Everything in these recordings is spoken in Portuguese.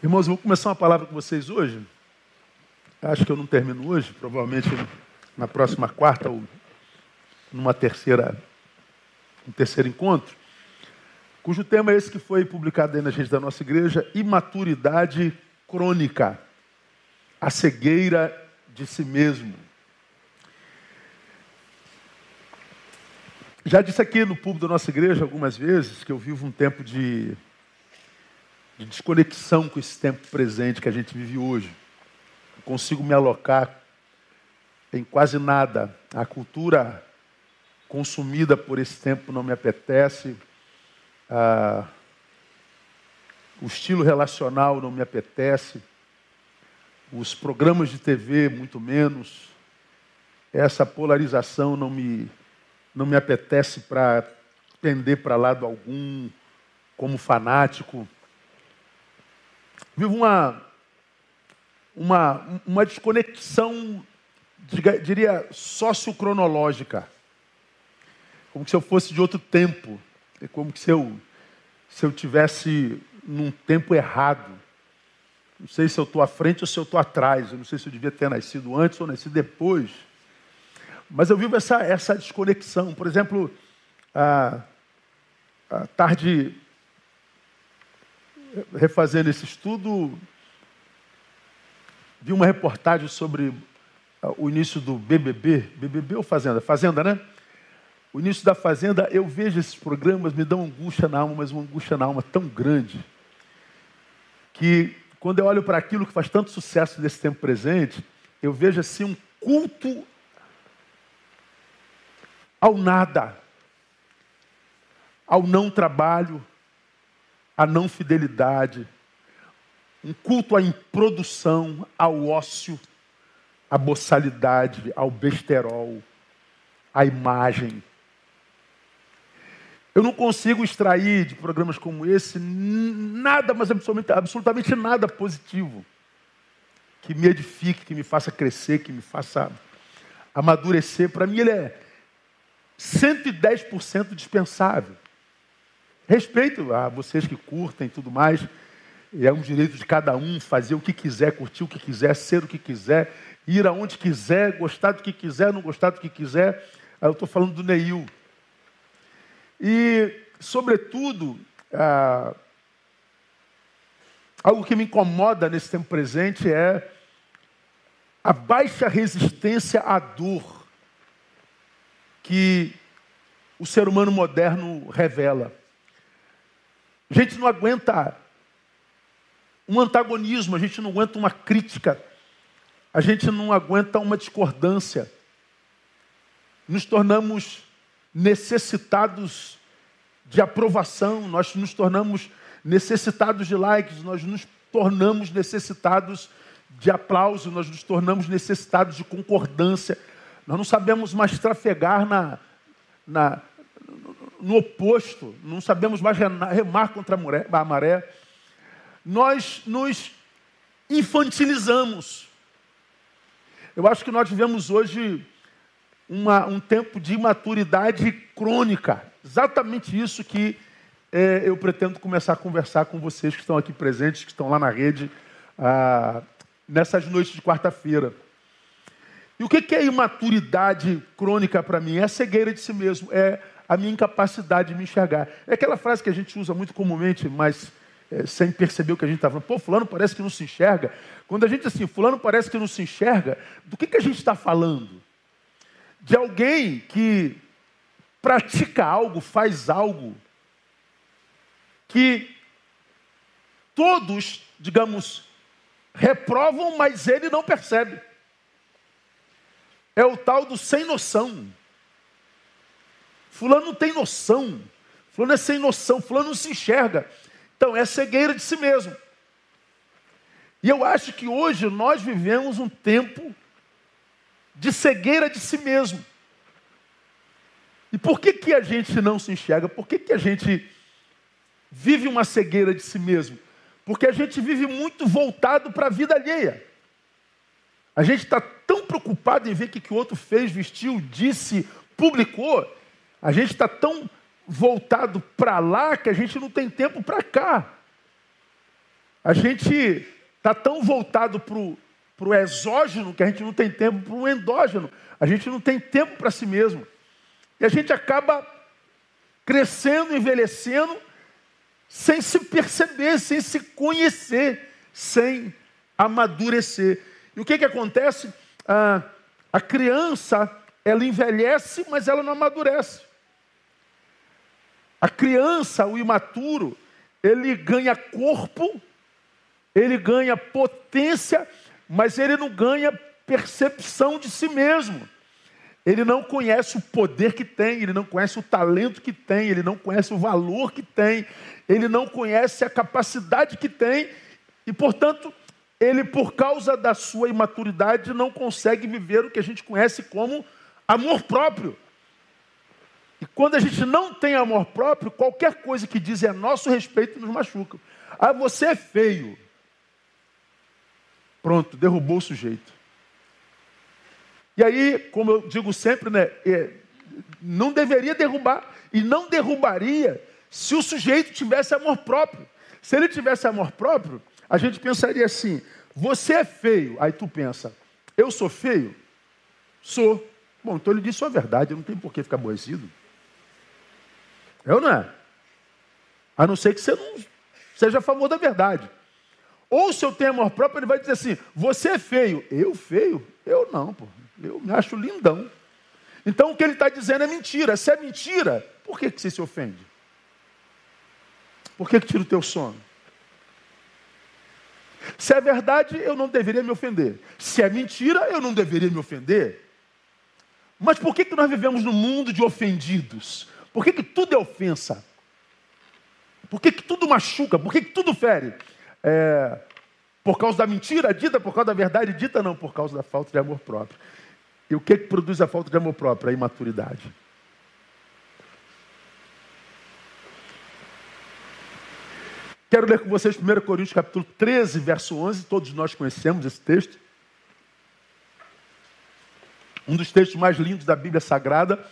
Irmãos, eu vou começar uma palavra com vocês hoje. Acho que eu não termino hoje, provavelmente na próxima quarta ou numa terceira, um terceiro encontro, cujo tema é esse que foi publicado aí na gente da nossa igreja, imaturidade crônica, a cegueira de si mesmo. Já disse aqui no público da nossa igreja algumas vezes que eu vivo um tempo de de desconexão com esse tempo presente que a gente vive hoje. Não consigo me alocar em quase nada. A cultura consumida por esse tempo não me apetece. Ah, o estilo relacional não me apetece. Os programas de TV, muito menos. Essa polarização não me, não me apetece para pender para lado algum, como fanático vivo uma, uma, uma desconexão, diria, sociocronológica. Como se eu fosse de outro tempo. É como se eu, se eu tivesse num tempo errado. Não sei se eu estou à frente ou se eu estou atrás. Eu não sei se eu devia ter nascido antes ou nascido depois. Mas eu vivo essa, essa desconexão. Por exemplo, a, a tarde refazendo esse estudo, vi uma reportagem sobre ah, o início do BBB, BBB ou Fazenda? Fazenda, né? O início da Fazenda, eu vejo esses programas, me dão angústia na alma, mas uma angústia na alma tão grande, que quando eu olho para aquilo que faz tanto sucesso nesse tempo presente, eu vejo assim um culto ao nada, ao não trabalho, a não fidelidade, um culto à improdução, ao ócio, à boçalidade, ao besterol, à imagem. Eu não consigo extrair de programas como esse nada, mas absolutamente, absolutamente nada positivo que me edifique, que me faça crescer, que me faça amadurecer. Para mim, ele é 110% dispensável. Respeito a vocês que curtem e tudo mais. É um direito de cada um fazer o que quiser, curtir o que quiser, ser o que quiser, ir aonde quiser, gostar do que quiser, não gostar do que quiser. Eu estou falando do Neil. E, sobretudo, ah, algo que me incomoda nesse tempo presente é a baixa resistência à dor que o ser humano moderno revela. A gente não aguenta um antagonismo, a gente não aguenta uma crítica, a gente não aguenta uma discordância. Nos tornamos necessitados de aprovação, nós nos tornamos necessitados de likes, nós nos tornamos necessitados de aplauso, nós nos tornamos necessitados de concordância. Nós não sabemos mais trafegar na, na, no oposto, não sabemos mais remar contra a maré, nós nos infantilizamos. Eu acho que nós vivemos hoje uma, um tempo de imaturidade crônica. Exatamente isso que é, eu pretendo começar a conversar com vocês que estão aqui presentes, que estão lá na rede, ah, nessas noites de quarta-feira. E o que é imaturidade crônica para mim? É a cegueira de si mesmo, é a minha incapacidade de me enxergar. É aquela frase que a gente usa muito comumente, mas é, sem perceber o que a gente está falando. Pô, fulano parece que não se enxerga. Quando a gente assim, fulano parece que não se enxerga, do que, que a gente está falando? De alguém que pratica algo, faz algo, que todos, digamos, reprovam, mas ele não percebe. É o tal do sem noção. Fulano não tem noção. Fulano é sem noção. Fulano não se enxerga. Então, é cegueira de si mesmo. E eu acho que hoje nós vivemos um tempo de cegueira de si mesmo. E por que, que a gente não se enxerga? Por que, que a gente vive uma cegueira de si mesmo? Porque a gente vive muito voltado para a vida alheia. A gente está tão preocupado em ver o que, que o outro fez, vestiu, disse, publicou, a gente está tão voltado para lá que a gente não tem tempo para cá. A gente está tão voltado para o exógeno que a gente não tem tempo para o endógeno. A gente não tem tempo para si mesmo. E a gente acaba crescendo, envelhecendo, sem se perceber, sem se conhecer, sem amadurecer. E o que, que acontece? Ah, a criança, ela envelhece, mas ela não amadurece. A criança, o imaturo, ele ganha corpo, ele ganha potência, mas ele não ganha percepção de si mesmo. Ele não conhece o poder que tem, ele não conhece o talento que tem, ele não conhece o valor que tem, ele não conhece a capacidade que tem, e portanto, ele, por causa da sua imaturidade, não consegue viver o que a gente conhece como amor próprio. E quando a gente não tem amor próprio, qualquer coisa que diz a nosso respeito nos machuca. Ah, você é feio. Pronto, derrubou o sujeito. E aí, como eu digo sempre, né, é, não deveria derrubar e não derrubaria se o sujeito tivesse amor próprio. Se ele tivesse amor próprio, a gente pensaria assim: você é feio. Aí tu pensa, eu sou feio? Sou. Bom, então ele disse a verdade, não tem por que ficar aborrecido. É ou não é? A não ser que você não seja a favor da verdade. Ou se eu tenho amor próprio, ele vai dizer assim: você é feio. Eu feio? Eu não, pô. Eu me acho lindão. Então o que ele está dizendo é mentira. Se é mentira, por que, que você se ofende? Por que, que tira o teu sono? Se é verdade, eu não deveria me ofender. Se é mentira, eu não deveria me ofender. Mas por que, que nós vivemos num mundo de ofendidos? Por que, que tudo é ofensa? Por que, que tudo machuca? Por que, que tudo fere? É, por causa da mentira dita, por causa da verdade dita, não, por causa da falta de amor próprio. E o que, que produz a falta de amor próprio? A imaturidade. Quero ler com vocês 1 Coríntios capítulo 13, verso 11. Todos nós conhecemos esse texto. Um dos textos mais lindos da Bíblia Sagrada,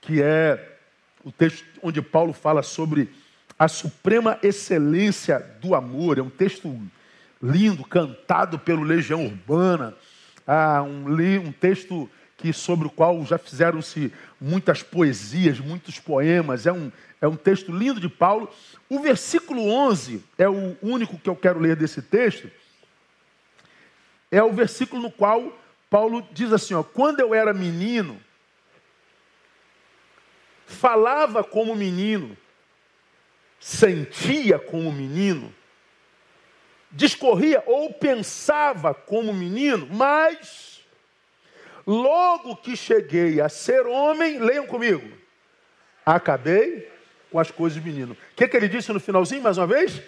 que é o texto onde Paulo fala sobre a suprema excelência do amor. É um texto lindo, cantado pelo Legião Urbana. Ah, um, um texto que sobre o qual já fizeram-se muitas poesias, muitos poemas. É um, é um texto lindo de Paulo. O versículo 11 é o único que eu quero ler desse texto. É o versículo no qual Paulo diz assim: ó, quando eu era menino, falava como menino, sentia como menino, discorria ou pensava como menino, mas logo que cheguei a ser homem, leiam comigo, acabei com as coisas de menino. O que, que ele disse no finalzinho, mais uma vez?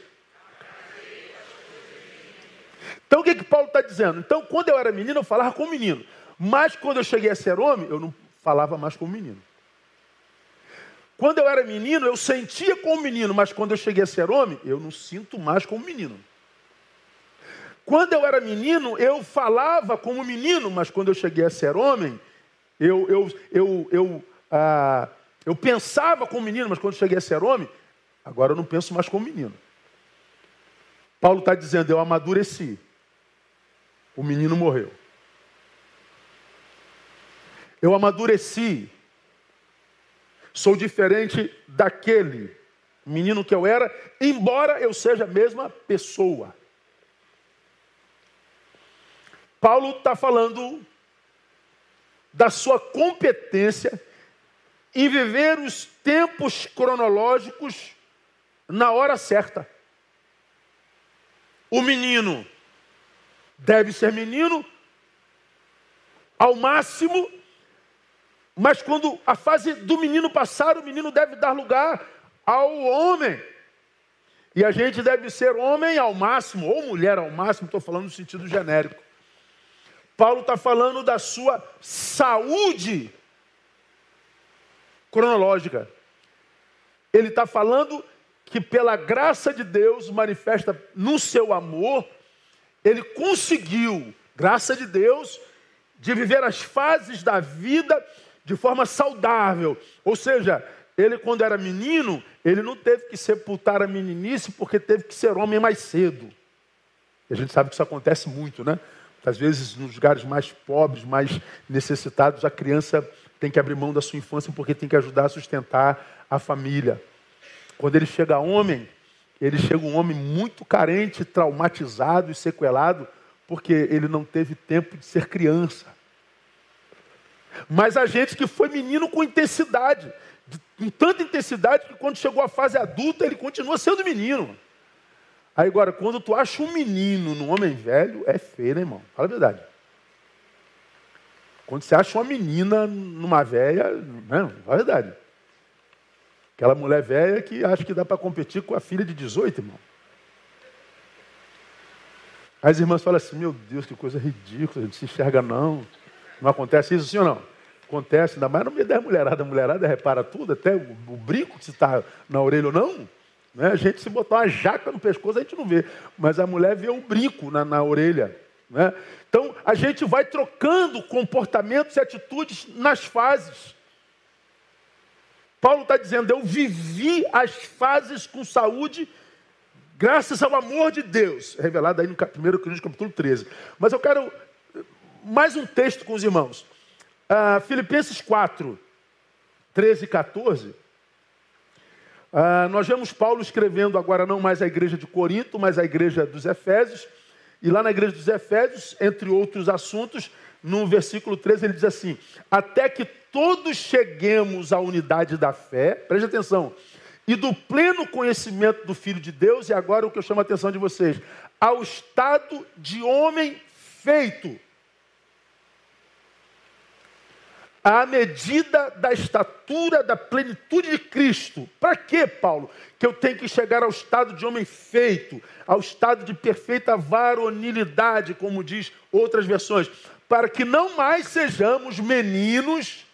Então o que, que Paulo está dizendo? Então, quando eu era menino, eu falava como menino. Mas quando eu cheguei a ser homem, eu não falava mais como menino. Quando eu era menino, eu sentia como menino, mas quando eu cheguei a ser homem, eu não sinto mais como menino. Quando eu era menino, eu falava como menino, mas quando eu cheguei a ser homem, eu, eu, eu, eu, ah, eu pensava como menino, mas quando eu cheguei a ser homem, agora eu não penso mais como menino. Paulo está dizendo: eu amadureci. O menino morreu. Eu amadureci. Sou diferente daquele menino que eu era, embora eu seja a mesma pessoa. Paulo está falando da sua competência em viver os tempos cronológicos na hora certa. O menino deve ser menino ao máximo mas quando a fase do menino passar, o menino deve dar lugar ao homem. E a gente deve ser homem ao máximo, ou mulher ao máximo, estou falando no sentido genérico. Paulo está falando da sua saúde cronológica. Ele está falando que, pela graça de Deus manifesta no seu amor, ele conseguiu, graça de Deus, de viver as fases da vida de forma saudável. Ou seja, ele, quando era menino, ele não teve que sepultar a meninice porque teve que ser homem mais cedo. E a gente sabe que isso acontece muito, né? Às vezes, nos lugares mais pobres, mais necessitados, a criança tem que abrir mão da sua infância porque tem que ajudar a sustentar a família. Quando ele chega homem, ele chega um homem muito carente, traumatizado e sequelado, porque ele não teve tempo de ser criança. Mas a gente que foi menino com intensidade, com tanta intensidade que quando chegou à fase adulta ele continua sendo menino. Aí agora, quando tu acha um menino num homem velho, é feio, né, irmão? Fala a verdade. Quando você acha uma menina numa velha, né? Fala a verdade. Aquela mulher velha que acha que dá para competir com a filha de 18, irmão. As irmãs falam assim, meu Deus, que coisa ridícula, a gente se enxerga não. Não acontece isso, sim ou não? Acontece, ainda mais no meio da mulherada. A mulherada repara tudo, até o, o brinco que está na orelha ou não. Né? A gente se botar uma jaca no pescoço, a gente não vê. Mas a mulher vê o brinco na, na orelha. Né? Então, a gente vai trocando comportamentos e atitudes nas fases. Paulo está dizendo: Eu vivi as fases com saúde, graças ao amor de Deus. É revelado aí no 1 Coríntios capítulo 13. Mas eu quero mais um texto com os irmãos. Uh, Filipenses 4, 13 e 14. Uh, nós vemos Paulo escrevendo agora não mais a igreja de Corinto, mas a igreja dos Efésios. E lá na igreja dos Efésios, entre outros assuntos, no versículo 13 ele diz assim: Até que todos cheguemos à unidade da fé, preste atenção, e do pleno conhecimento do Filho de Deus, e agora o que eu chamo a atenção de vocês, ao estado de homem feito à medida da estatura da plenitude de Cristo. Para quê, Paulo? Que eu tenho que chegar ao estado de homem feito, ao estado de perfeita varonilidade, como diz outras versões, para que não mais sejamos meninos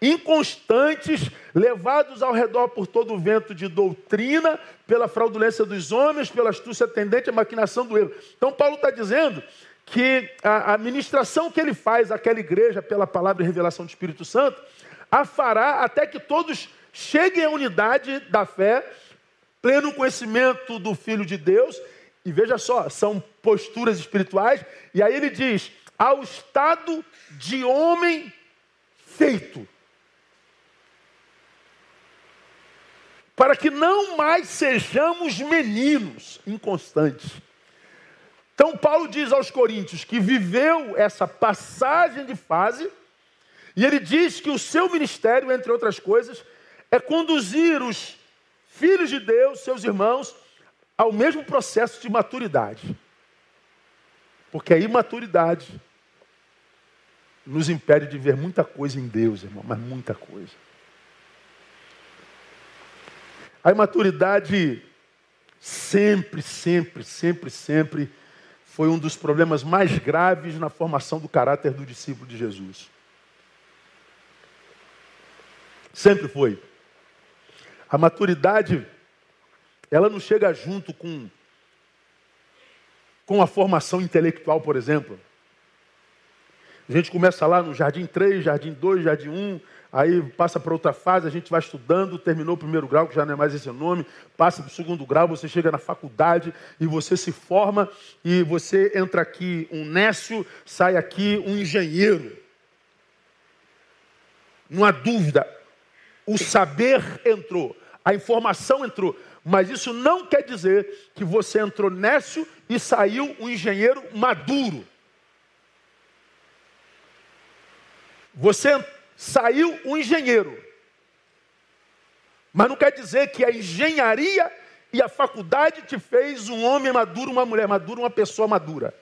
inconstantes, levados ao redor por todo o vento de doutrina, pela fraudulência dos homens, pela astúcia tendente à maquinação do erro. Então Paulo está dizendo que a administração que ele faz àquela igreja pela palavra e revelação do Espírito Santo, a fará até que todos cheguem à unidade da fé, pleno conhecimento do Filho de Deus, e veja só, são posturas espirituais, e aí ele diz: ao estado de homem feito. Para que não mais sejamos meninos inconstantes então, Paulo diz aos Coríntios que viveu essa passagem de fase, e ele diz que o seu ministério, entre outras coisas, é conduzir os filhos de Deus, seus irmãos, ao mesmo processo de maturidade. Porque a imaturidade nos impede de ver muita coisa em Deus, irmão, mas muita coisa. A imaturidade sempre, sempre, sempre, sempre foi um dos problemas mais graves na formação do caráter do discípulo de Jesus. Sempre foi. A maturidade, ela não chega junto com, com a formação intelectual, por exemplo. A gente começa lá no jardim 3, jardim 2, jardim 1, aí passa para outra fase, a gente vai estudando, terminou o primeiro grau, que já não é mais esse nome, passa para o segundo grau, você chega na faculdade e você se forma e você entra aqui um nécio, sai aqui um engenheiro. Não há dúvida, o saber entrou, a informação entrou, mas isso não quer dizer que você entrou nécio e saiu um engenheiro maduro. Você saiu um engenheiro. Mas não quer dizer que a engenharia e a faculdade te fez um homem maduro, uma mulher madura, uma pessoa madura.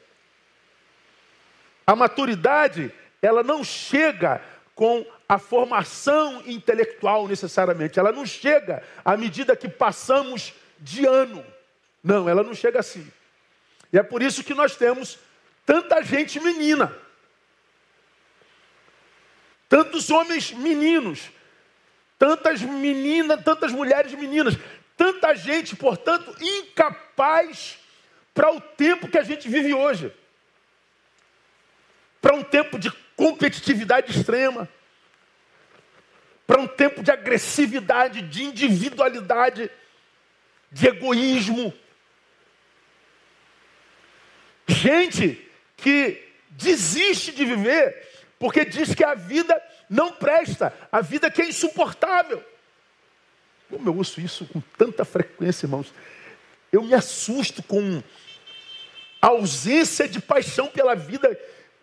A maturidade, ela não chega com a formação intelectual necessariamente, ela não chega à medida que passamos de ano. Não, ela não chega assim. E é por isso que nós temos tanta gente menina tantos homens meninos, tantas meninas, tantas mulheres meninas, tanta gente, portanto, incapaz para o tempo que a gente vive hoje. Para um tempo de competitividade extrema, para um tempo de agressividade, de individualidade, de egoísmo. Gente que desiste de viver porque diz que a vida não presta, a vida que é insuportável. Como eu ouço isso com tanta frequência, irmãos. Eu me assusto com a ausência de paixão pela vida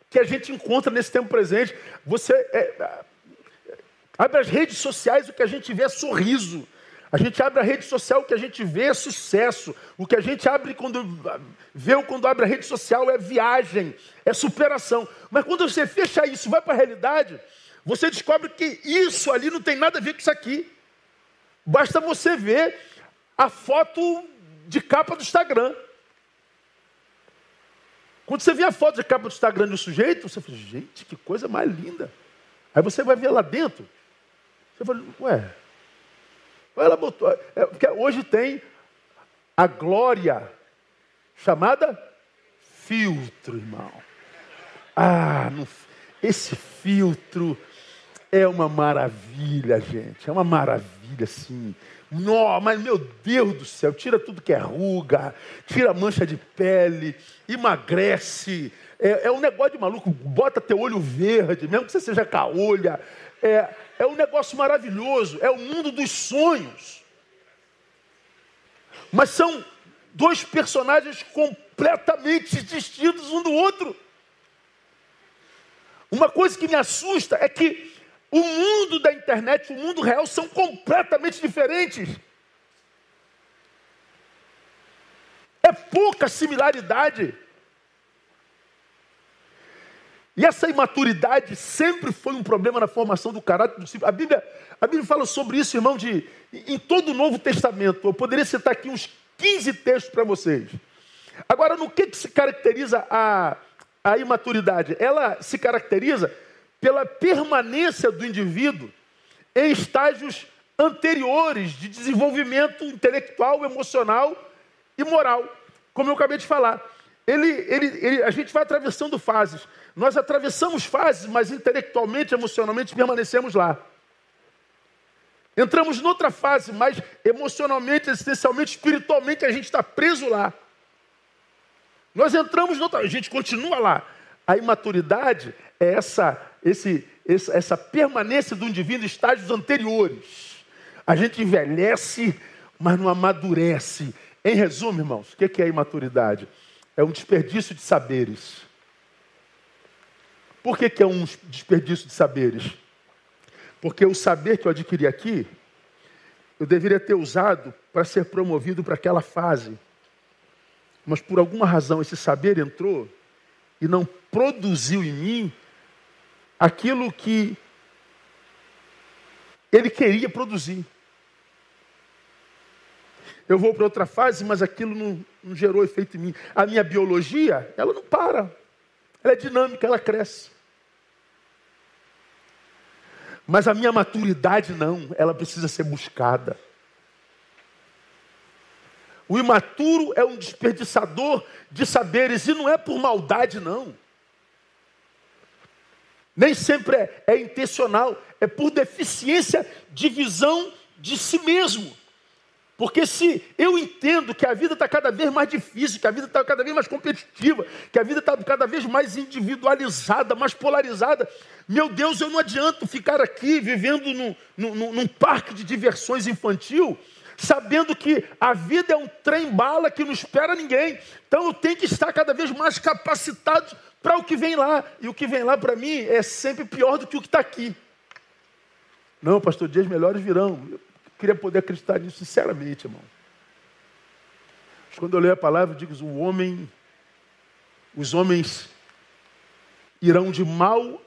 que a gente encontra nesse tempo presente. Você é, abre as redes sociais, o que a gente vê é sorriso. A gente abre a rede social, o que a gente vê é sucesso. O que a gente abre quando vê quando abre a rede social é viagem, é superação. Mas quando você fecha isso, vai para a realidade, você descobre que isso ali não tem nada a ver com isso aqui. Basta você ver a foto de capa do Instagram. Quando você vê a foto de capa do Instagram do sujeito, você fala, gente, que coisa mais linda. Aí você vai ver lá dentro. Você fala, ué, ela botou. É, porque hoje tem a glória chamada filtro, irmão. Ah, esse filtro é uma maravilha, gente. É uma maravilha, sim. Não, mas meu Deus do céu, tira tudo que é ruga, tira mancha de pele, emagrece. É, é um negócio de maluco, bota teu olho verde, mesmo que você seja caolha. É, é um negócio maravilhoso, é o mundo dos sonhos. Mas são dois personagens completamente distintos um do outro. Uma coisa que me assusta é que o mundo da internet o mundo real são completamente diferentes. É pouca similaridade. E essa imaturidade sempre foi um problema na formação do caráter do discípulo. A Bíblia, a Bíblia fala sobre isso, irmão, de, em todo o Novo Testamento. Eu poderia citar aqui uns 15 textos para vocês. Agora, no que, que se caracteriza a, a imaturidade? Ela se caracteriza pela permanência do indivíduo em estágios anteriores de desenvolvimento intelectual, emocional e moral. Como eu acabei de falar. Ele, ele, ele, a gente vai atravessando fases. Nós atravessamos fases, mas intelectualmente, emocionalmente permanecemos lá. Entramos noutra fase, mas emocionalmente, existencialmente, espiritualmente, a gente está preso lá. Nós entramos noutra, a gente continua lá. A imaturidade é essa, esse, essa permanência do indivíduo em estágios anteriores. A gente envelhece, mas não amadurece. Em resumo, irmãos, o que é imaturidade? É um desperdício de saberes. Por que, que é um desperdício de saberes? Porque o saber que eu adquiri aqui, eu deveria ter usado para ser promovido para aquela fase. Mas por alguma razão esse saber entrou e não produziu em mim aquilo que ele queria produzir. Eu vou para outra fase, mas aquilo não, não gerou efeito em mim. A minha biologia, ela não para. Ela é dinâmica, ela cresce. Mas a minha maturidade não, ela precisa ser buscada. O imaturo é um desperdiçador de saberes e não é por maldade, não. Nem sempre é, é intencional, é por deficiência de visão de si mesmo. Porque se eu entendo que a vida está cada vez mais difícil, que a vida está cada vez mais competitiva, que a vida está cada vez mais individualizada, mais polarizada, meu Deus, eu não adianto ficar aqui vivendo num, num, num parque de diversões infantil, sabendo que a vida é um trem-bala que não espera ninguém. Então eu tenho que estar cada vez mais capacitado para o que vem lá. E o que vem lá para mim é sempre pior do que o que está aqui. Não, pastor, dias melhores virão queria poder acreditar nisso sinceramente, irmão. Mas quando eu leio a palavra, eu digo: o homem, os homens irão de mal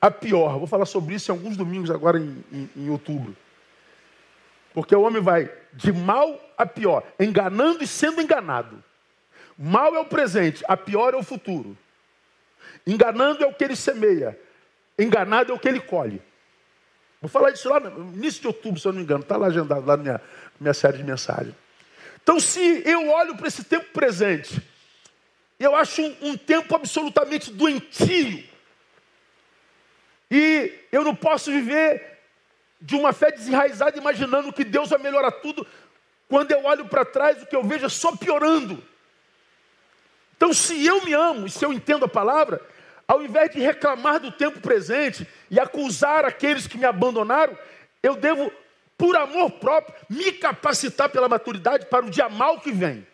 a pior. Vou falar sobre isso em alguns domingos agora em, em, em outubro. Porque o homem vai de mal a pior, enganando e sendo enganado. Mal é o presente, a pior é o futuro. Enganando é o que ele semeia, enganado é o que ele colhe. Vou falar isso lá no início de outubro, se eu não me engano. Está lá agendado, lá na minha, minha série de mensagens. Então, se eu olho para esse tempo presente, eu acho um, um tempo absolutamente doentio. E eu não posso viver de uma fé desenraizada, imaginando que Deus vai melhorar tudo. Quando eu olho para trás, o que eu vejo é só piorando. Então, se eu me amo e se eu entendo a palavra, ao invés de reclamar do tempo presente e acusar aqueles que me abandonaram, eu devo, por amor próprio, me capacitar pela maturidade para o dia mal que vem.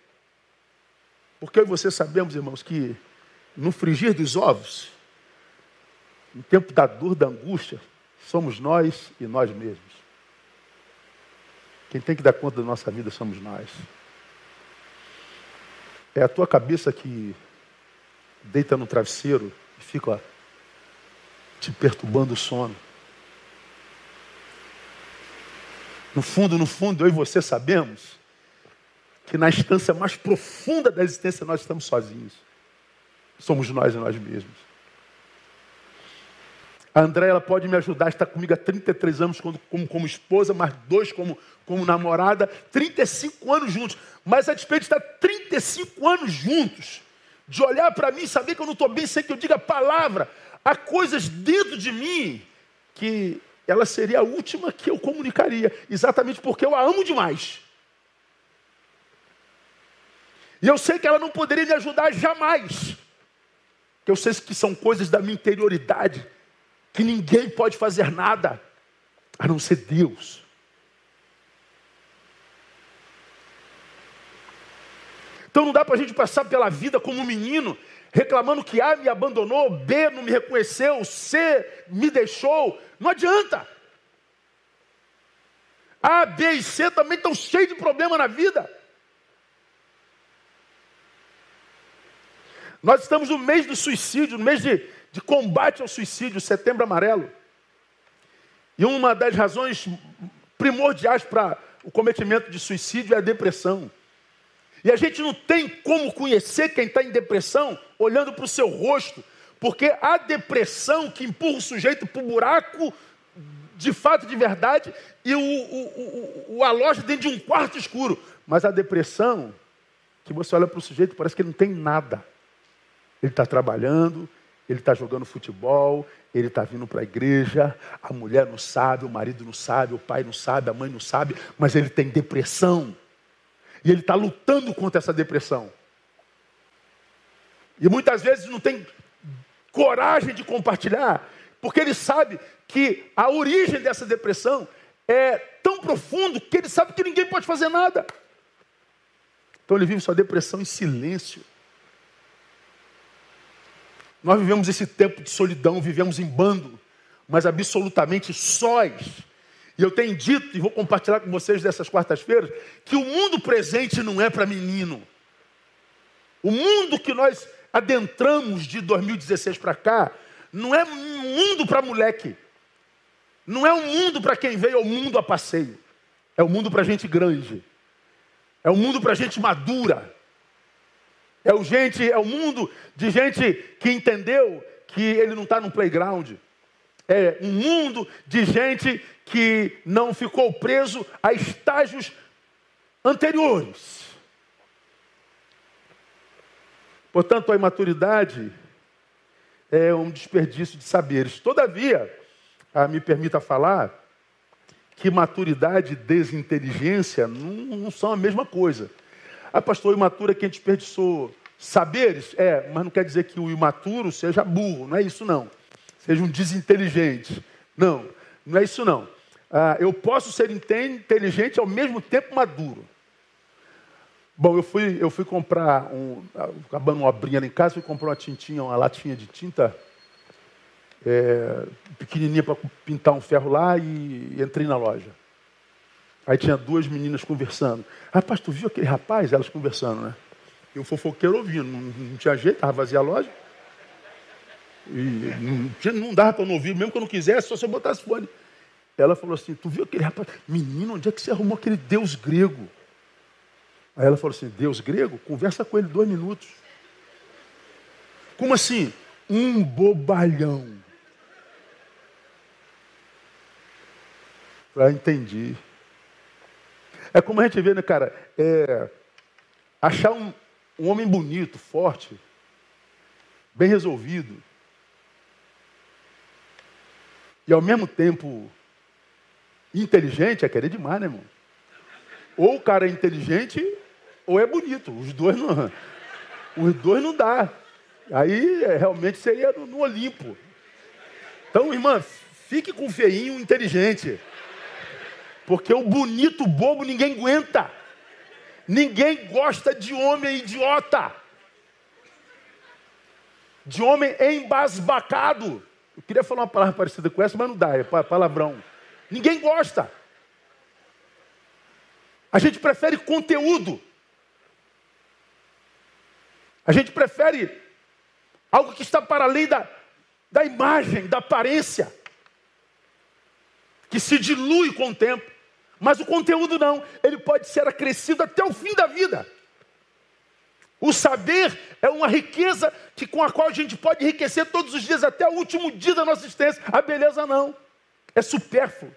Porque eu e você sabemos, irmãos, que no frigir dos ovos, no tempo da dor, da angústia, somos nós e nós mesmos. Quem tem que dar conta da nossa vida somos nós. É a tua cabeça que deita no travesseiro fica te perturbando o sono. No fundo, no fundo, eu e você sabemos que na instância mais profunda da existência nós estamos sozinhos. Somos nós e nós mesmos. A André ela pode me ajudar, está comigo há 33 anos como, como, como esposa, mais dois como, como namorada, 35 anos juntos. Mas a despeito de estar 35 anos juntos, de olhar para mim saber que eu não estou bem sem que eu diga a palavra, há coisas dentro de mim que ela seria a última que eu comunicaria, exatamente porque eu a amo demais. E eu sei que ela não poderia me ajudar jamais. Que eu sei que são coisas da minha interioridade, que ninguém pode fazer nada, a não ser Deus. Então não dá para a gente passar pela vida como um menino, reclamando que A me abandonou, B não me reconheceu, C me deixou. Não adianta. A, B e C também estão cheios de problema na vida. Nós estamos no mês do suicídio, no mês de, de combate ao suicídio, setembro amarelo. E uma das razões primordiais para o cometimento de suicídio é a depressão. E a gente não tem como conhecer quem está em depressão olhando para o seu rosto, porque a depressão que empurra o sujeito para o buraco de fato, de verdade, e o, o, o, o aloja dentro de um quarto escuro. Mas a depressão, que você olha para o sujeito, parece que ele não tem nada. Ele está trabalhando, ele está jogando futebol, ele está vindo para a igreja, a mulher não sabe, o marido não sabe, o pai não sabe, a mãe não sabe, mas ele tem depressão. E ele está lutando contra essa depressão. E muitas vezes não tem coragem de compartilhar, porque ele sabe que a origem dessa depressão é tão profundo que ele sabe que ninguém pode fazer nada. Então ele vive sua depressão em silêncio. Nós vivemos esse tempo de solidão, vivemos em bando, mas absolutamente sós. E eu tenho dito, e vou compartilhar com vocês dessas quartas-feiras, que o mundo presente não é para menino. O mundo que nós adentramos de 2016 para cá, não é um mundo para moleque. Não é um mundo para quem veio ao mundo a passeio. É um mundo para gente grande. É um mundo para gente madura. É o, gente, é o mundo de gente que entendeu que ele não está no playground. É um mundo de gente que não ficou preso a estágios anteriores. Portanto, a imaturidade é um desperdício de saberes. Todavia, ah, me permita falar que maturidade e desinteligência não, não são a mesma coisa. Ah, pastor, o imaturo é quem desperdiçou saberes? É, mas não quer dizer que o imaturo seja burro, não é isso não. Seja um desinteligente. Não, não é isso não. Ah, eu posso ser inteligente ao mesmo tempo maduro. Bom, eu fui, eu fui comprar um. Acabando uma obrinha em casa, fui comprar uma tintinha, uma latinha de tinta é, pequenininha para pintar um ferro lá e entrei na loja. Aí tinha duas meninas conversando. Rapaz, tu viu aquele rapaz? Elas conversando, né? E o fofoqueiro ouvindo. Não, não tinha jeito, estava vazia a loja. E não, não dava para não ouvir, mesmo que eu não quisesse, só se eu botasse fone. Ela falou assim: Tu viu aquele rapaz? Menino, onde é que você arrumou aquele Deus grego? Aí ela falou assim: Deus grego? Conversa com ele dois minutos. Como assim? Um bobalhão. Ah, entendi. É como a gente vê, né, cara? É, achar um, um homem bonito, forte, bem resolvido, e ao mesmo tempo inteligente, é querer demais, né, irmão? Ou o cara é inteligente ou é bonito. Os dois não. Os dois não dá. Aí é, realmente seria no, no Olimpo. Então, irmã, fique com o feinho inteligente. Porque o bonito bobo ninguém aguenta. Ninguém gosta de homem idiota. De homem embasbacado. Eu queria falar uma palavra parecida com essa, mas não dá, é palavrão. Ninguém gosta. A gente prefere conteúdo. A gente prefere algo que está para além da, da imagem, da aparência, que se dilui com o tempo. Mas o conteúdo não, ele pode ser acrescido até o fim da vida. O saber é uma riqueza que, com a qual a gente pode enriquecer todos os dias, até o último dia da nossa existência. A beleza não, é supérfluo.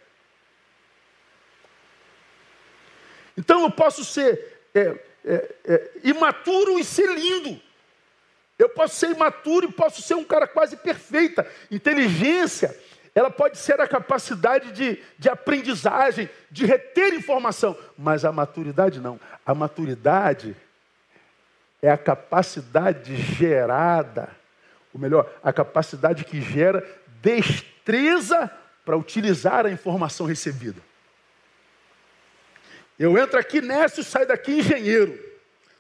Então eu posso ser é, é, é, imaturo e ser lindo. Eu posso ser imaturo e posso ser um cara quase perfeita. Inteligência, ela pode ser a capacidade de, de aprendizagem, de reter informação, mas a maturidade não. A maturidade é a capacidade gerada, ou melhor, a capacidade que gera destreza para utilizar a informação recebida. Eu entro aqui e saio daqui engenheiro.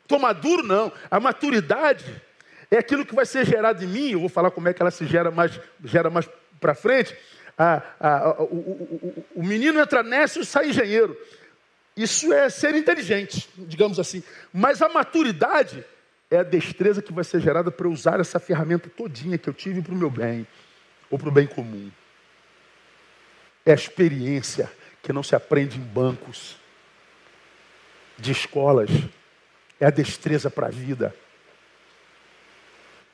Estou maduro? Não. A maturidade é aquilo que vai ser gerado em mim. Eu vou falar como é que ela se gera mais, gera mais para frente. A, a, a, o, o, o, menino entra nessa e sai engenheiro. Isso é ser inteligente, digamos assim. Mas a maturidade é a destreza que vai ser gerada para usar essa ferramenta todinha que eu tive para o meu bem ou para o bem comum. É a experiência que não se aprende em bancos de escolas. É a destreza para a vida.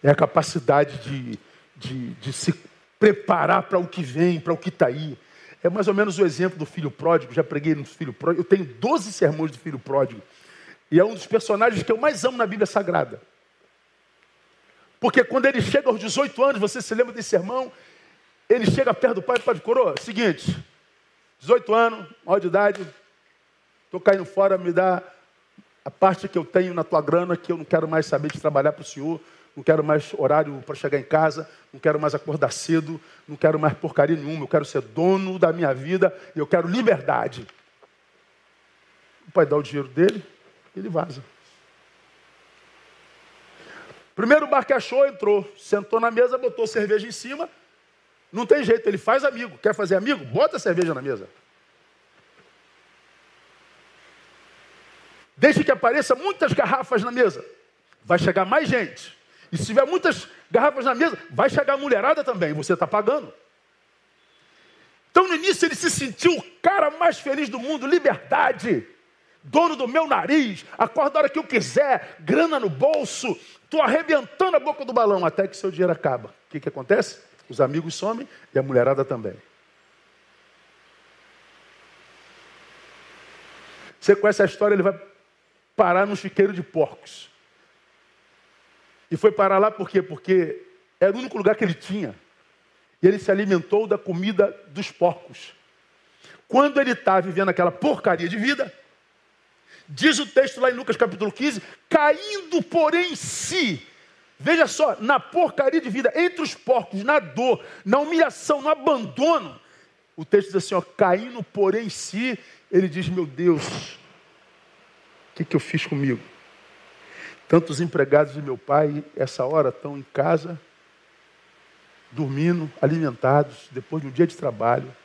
É a capacidade de, de, de se preparar para o que vem, para o que está aí. É mais ou menos o exemplo do filho pródigo. Já preguei no filho pródigo. Eu tenho 12 sermões do filho pródigo. E é um dos personagens que eu mais amo na Bíblia Sagrada. Porque quando ele chega aos 18 anos, você se lembra desse sermão? Ele chega perto do pai e fala: Coroa, seguinte, 18 anos, maior de idade, estou caindo fora, me dá a parte que eu tenho na tua grana, que eu não quero mais saber de trabalhar para o senhor, não quero mais horário para chegar em casa, não quero mais acordar cedo, não quero mais porcaria nenhuma, eu quero ser dono da minha vida e eu quero liberdade. O pai dá o dinheiro dele, ele vaza. Primeiro bar que achou, entrou, sentou na mesa, botou cerveja em cima. Não tem jeito, ele faz amigo. Quer fazer amigo? Bota a cerveja na mesa. Deixe que apareça muitas garrafas na mesa. Vai chegar mais gente. E se tiver muitas garrafas na mesa, vai chegar a mulherada também. Você está pagando. Então no início ele se sentiu o cara mais feliz do mundo, liberdade dono do meu nariz, acorda a hora que eu quiser, grana no bolso, estou arrebentando a boca do balão até que seu dinheiro acaba. O que, que acontece? Os amigos somem e a mulherada também. Você conhece a história, ele vai parar num chiqueiro de porcos. E foi parar lá por quê? Porque era o único lugar que ele tinha. E ele se alimentou da comida dos porcos. Quando ele está vivendo aquela porcaria de vida, Diz o texto lá em Lucas capítulo 15: caindo, porém, si. Veja só, na porcaria de vida, entre os porcos, na dor, na humilhação, no abandono. O texto diz assim: ó, caindo, porém, si. Ele diz: Meu Deus, o que, que eu fiz comigo? Tantos empregados de meu pai, essa hora, estão em casa, dormindo, alimentados, depois de um dia de trabalho.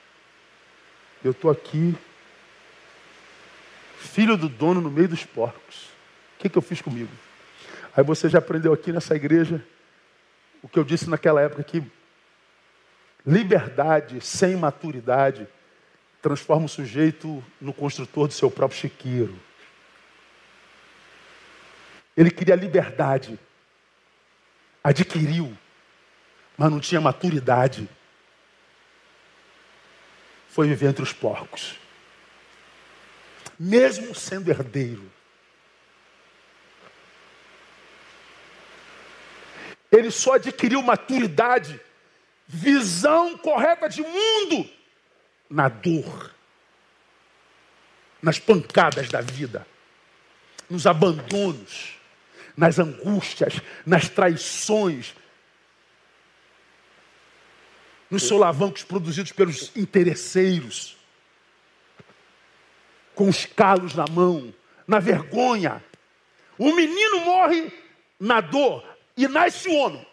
Eu estou aqui filho do dono no meio dos porcos. O que, que eu fiz comigo? Aí você já aprendeu aqui nessa igreja o que eu disse naquela época que liberdade sem maturidade transforma o sujeito no construtor do seu próprio chiqueiro. Ele queria liberdade, adquiriu, mas não tinha maturidade. Foi viver entre os porcos mesmo sendo herdeiro. Ele só adquiriu maturidade, visão correta de mundo na dor, nas pancadas da vida, nos abandonos, nas angústias, nas traições, nos solavancos produzidos pelos interesseiros, com os calos na mão, na vergonha. O menino morre na dor e nasce o homem.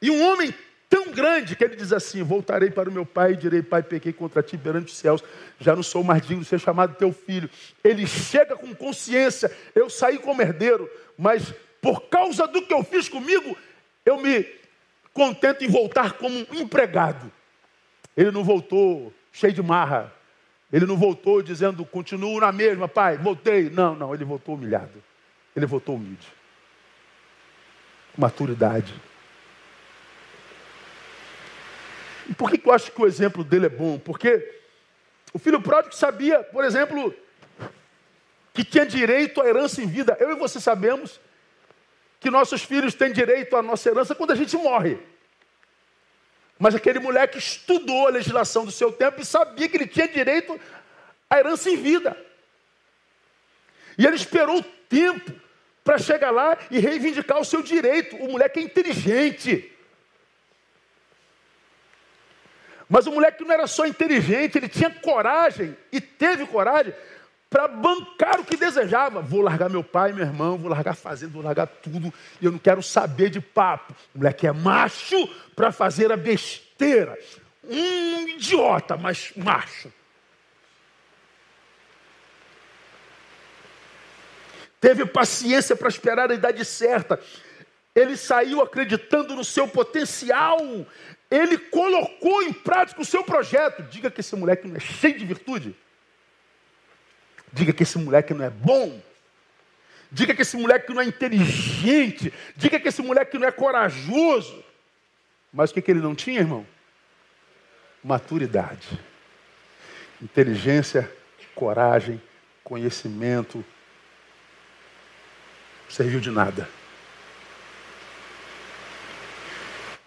E um homem tão grande que ele diz assim: Voltarei para o meu pai e direi, Pai, pequei contra ti perante os céus, já não sou mais digno de ser chamado teu filho. Ele chega com consciência: Eu saí como herdeiro, mas por causa do que eu fiz comigo, eu me contento em voltar como um empregado. Ele não voltou cheio de marra. Ele não voltou dizendo, continuo na mesma, pai, voltei. Não, não, ele voltou humilhado. Ele voltou humilde. Maturidade. E por que, eu acho que o exemplo dele é bom? Porque o filho pródigo sabia, por exemplo, que tinha direito à herança em vida. Eu e você sabemos que nossos filhos têm direito à nossa herança quando a gente morre. Mas aquele moleque estudou a legislação do seu tempo e sabia que ele tinha direito à herança em vida. E ele esperou o tempo para chegar lá e reivindicar o seu direito. O moleque é inteligente. Mas o moleque não era só inteligente, ele tinha coragem e teve coragem para bancar o que desejava. Vou largar meu pai, meu irmão, vou largar fazenda, vou largar tudo, e eu não quero saber de papo. O moleque é macho para fazer a besteira. Um idiota, mas macho. Teve paciência para esperar a idade certa. Ele saiu acreditando no seu potencial. Ele colocou em prática o seu projeto. Diga que esse moleque não é cheio de virtude. Diga que esse moleque não é bom. Diga que esse moleque não é inteligente. Diga que esse moleque não é corajoso. Mas o que, que ele não tinha, irmão? Maturidade. Inteligência, coragem, conhecimento. Serviu de nada.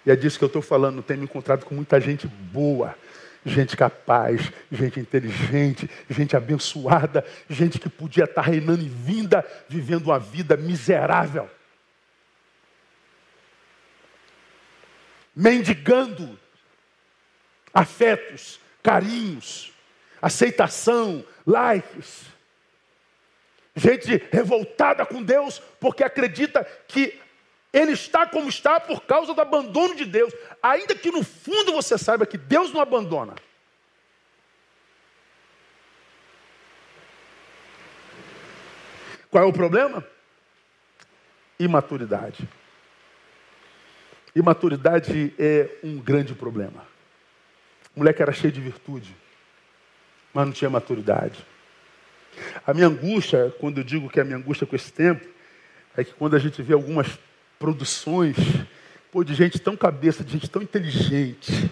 E é disso que eu estou falando. Tenho me encontrado com muita gente boa, gente capaz, gente inteligente, gente abençoada, gente que podia estar reinando em vinda, vivendo uma vida miserável. Mendigando afetos, carinhos, aceitação, likes. Gente revoltada com Deus porque acredita que ele está como está por causa do abandono de Deus. Ainda que no fundo você saiba que Deus não abandona. Qual é o problema? Imaturidade. Imaturidade é um grande problema. O moleque era cheio de virtude, mas não tinha maturidade. A minha angústia, quando eu digo que é a minha angústia com esse tempo, é que quando a gente vê algumas produções, pô, de gente tão cabeça, de gente tão inteligente.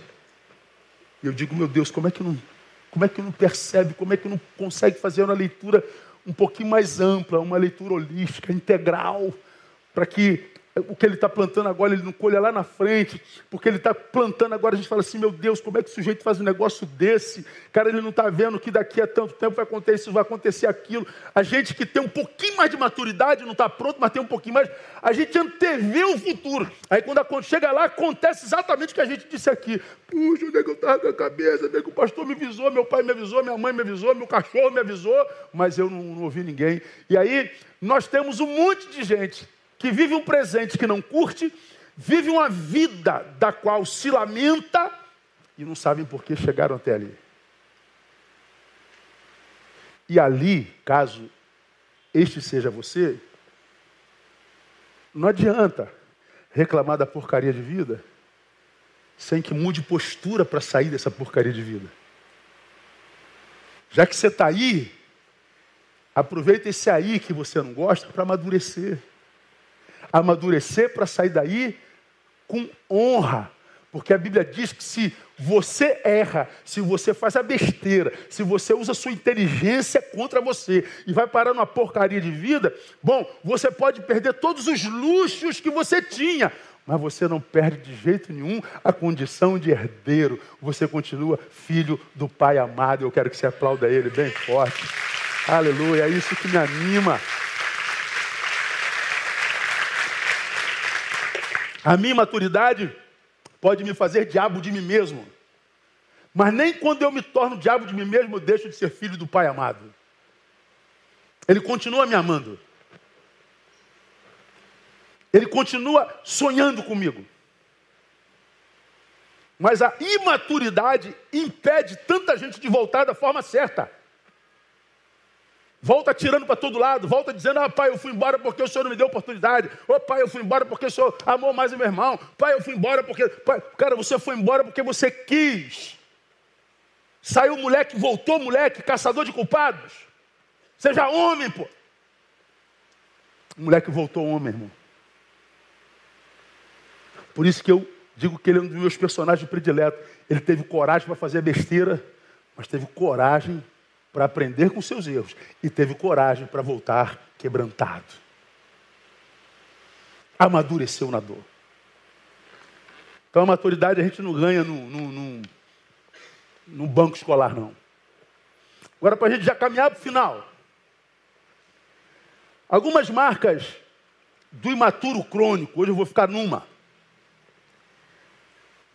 Eu digo, meu Deus, como é que não, como é que não percebe, como é que não consegue fazer uma leitura um pouquinho mais ampla, uma leitura holística, integral, para que o que ele está plantando agora, ele não colha lá na frente, porque ele está plantando agora, a gente fala assim, meu Deus, como é que o sujeito faz um negócio desse? Cara, ele não está vendo que daqui a tanto tempo vai acontecer isso, vai acontecer aquilo. A gente que tem um pouquinho mais de maturidade, não está pronto, mas tem um pouquinho mais, a gente antevê o futuro. Aí quando chega lá, acontece exatamente o que a gente disse aqui. Puxa, onde é que eu estava com a cabeça? Onde é que o pastor me avisou, meu pai me avisou, minha mãe me avisou, meu cachorro me avisou, mas eu não, não ouvi ninguém. E aí, nós temos um monte de gente que vive um presente que não curte, vive uma vida da qual se lamenta e não sabem por que chegaram até ali. E ali, caso este seja você, não adianta reclamar da porcaria de vida sem que mude postura para sair dessa porcaria de vida. Já que você está aí, aproveita esse aí que você não gosta para amadurecer amadurecer para sair daí com honra. Porque a Bíblia diz que se você erra, se você faz a besteira, se você usa sua inteligência contra você e vai parar numa porcaria de vida, bom, você pode perder todos os luxos que você tinha, mas você não perde de jeito nenhum a condição de herdeiro. Você continua filho do Pai amado. Eu quero que você aplauda ele bem forte. Aleluia, é isso que me anima. A minha maturidade pode me fazer diabo de mim mesmo. Mas nem quando eu me torno diabo de mim mesmo, eu deixo de ser filho do Pai amado. Ele continua me amando. Ele continua sonhando comigo. Mas a imaturidade impede tanta gente de voltar da forma certa. Volta tirando para todo lado, volta dizendo: Ah, pai, eu fui embora porque o senhor não me deu oportunidade. Ô, oh, pai, eu fui embora porque o senhor amou mais o meu irmão. Pai, eu fui embora porque. Pai, cara, você foi embora porque você quis. Saiu moleque, voltou moleque, caçador de culpados. Seja homem, pô. O moleque voltou homem, irmão. Por isso que eu digo que ele é um dos meus personagens prediletos. Ele teve coragem para fazer besteira, mas teve coragem para aprender com seus erros e teve coragem para voltar quebrantado. Amadureceu na dor. Então a maturidade a gente não ganha no banco escolar, não. Agora, para a gente já caminhar para o final. Algumas marcas do imaturo crônico, hoje eu vou ficar numa.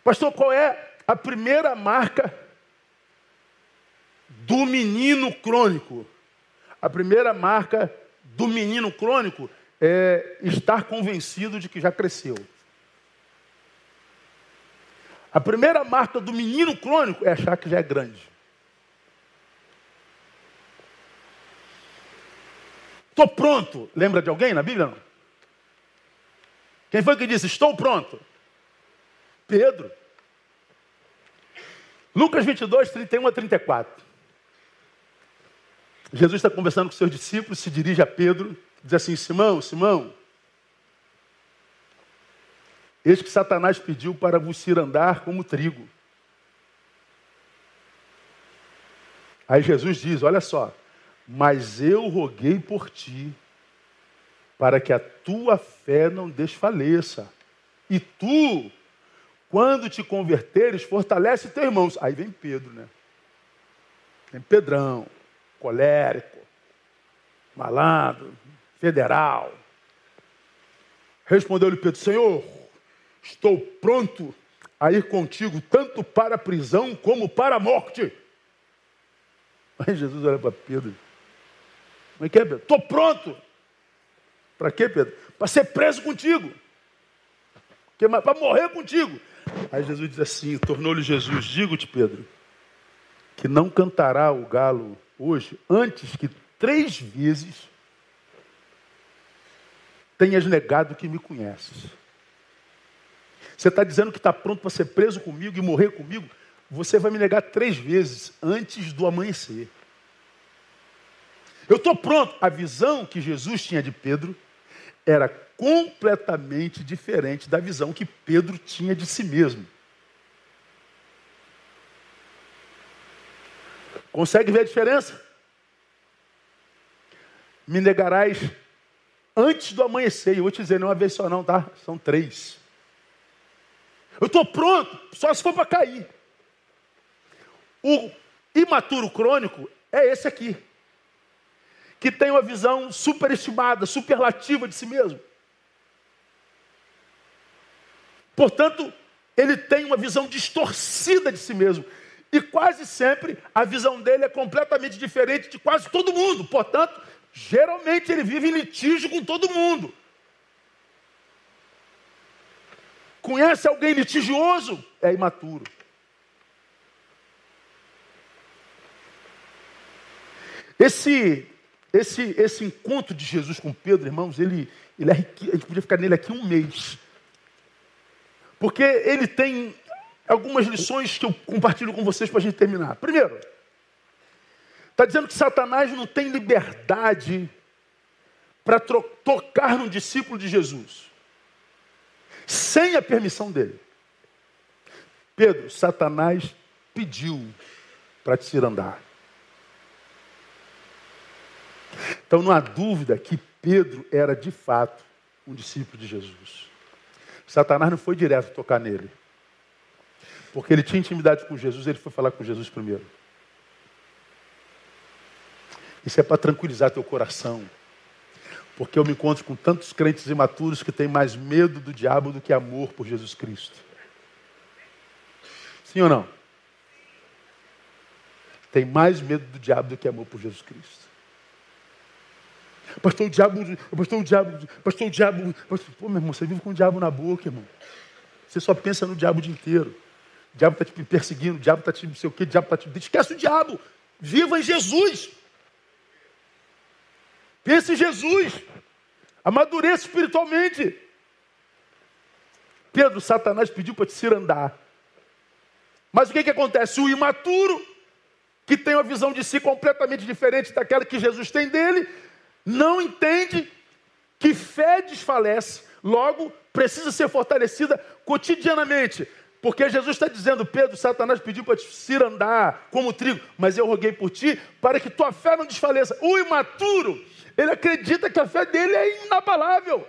Pastor, qual é a primeira marca do menino crônico? A primeira marca do menino crônico é estar convencido de que já cresceu. A primeira marca do menino crônico é achar que já é grande. Estou pronto. Lembra de alguém na Bíblia? Não? Quem foi que disse estou pronto? Pedro. Lucas 22, 31 a 34. Jesus está conversando com seus discípulos, se dirige a Pedro, diz assim: Simão, Simão, eis que Satanás pediu para vos ir andar como trigo. Aí Jesus diz: Olha só, mas eu roguei por ti, para que a tua fé não desfaleça. E tu quando te converteres, fortalece teus irmãos. Aí vem Pedro, né? Vem Pedrão, colérico, malandro, federal. Respondeu-lhe Pedro: Senhor, estou pronto a ir contigo, tanto para a prisão como para a morte. Aí Jesus olha para Pedro. Como é que é, Pedro? Estou pronto. Para quê, Pedro? Para ser preso contigo. Para morrer contigo. Aí Jesus diz assim: tornou-lhe Jesus, digo-te, Pedro, que não cantará o galo hoje antes que três vezes tenhas negado que me conheces. Você está dizendo que está pronto para ser preso comigo e morrer comigo? Você vai me negar três vezes antes do amanhecer. Eu estou pronto. A visão que Jesus tinha de Pedro era completamente diferente da visão que Pedro tinha de si mesmo. Consegue ver a diferença? Me negarás antes do amanhecer. Eu vou te dizer, não é uma vez só não, tá? São três. Eu estou pronto, só se for para cair. O imaturo crônico é esse aqui. Que tem uma visão superestimada, superlativa de si mesmo. Portanto, ele tem uma visão distorcida de si mesmo. E quase sempre a visão dele é completamente diferente de quase todo mundo. Portanto, geralmente ele vive em litígio com todo mundo. Conhece alguém litigioso? É imaturo. Esse, esse, esse encontro de Jesus com Pedro, irmãos, ele, ele é, a gente podia ficar nele aqui um mês. Porque ele tem algumas lições que eu compartilho com vocês para a gente terminar. Primeiro, está dizendo que Satanás não tem liberdade para tocar no discípulo de Jesus, sem a permissão dele. Pedro, Satanás pediu para te ir andar. Então não há dúvida que Pedro era de fato um discípulo de Jesus. Satanás não foi direto tocar nele. Porque ele tinha intimidade com Jesus, ele foi falar com Jesus primeiro. Isso é para tranquilizar teu coração. Porque eu me encontro com tantos crentes imaturos que têm mais medo do diabo do que amor por Jesus Cristo. Sim ou não? Tem mais medo do diabo do que amor por Jesus Cristo. Pastor, o diabo, pastor, o diabo, pastor, o diabo. Pastor, pô, meu irmão, você vive com o diabo na boca, irmão. Você só pensa no diabo o dia inteiro. O diabo está te perseguindo, o diabo está te não sei o quê, o diabo está te. Esquece o diabo. Viva em Jesus. Pense em Jesus. Amadureça espiritualmente. Pedro, Satanás pediu para te cirandar. Mas o que, que acontece? O imaturo, que tem uma visão de si completamente diferente daquela que Jesus tem dele, não entende que fé desfalece, logo precisa ser fortalecida cotidianamente. Porque Jesus está dizendo, Pedro, Satanás pediu para te cirandar como trigo, mas eu roguei por ti para que tua fé não desfaleça. O imaturo, ele acredita que a fé dele é inabalável,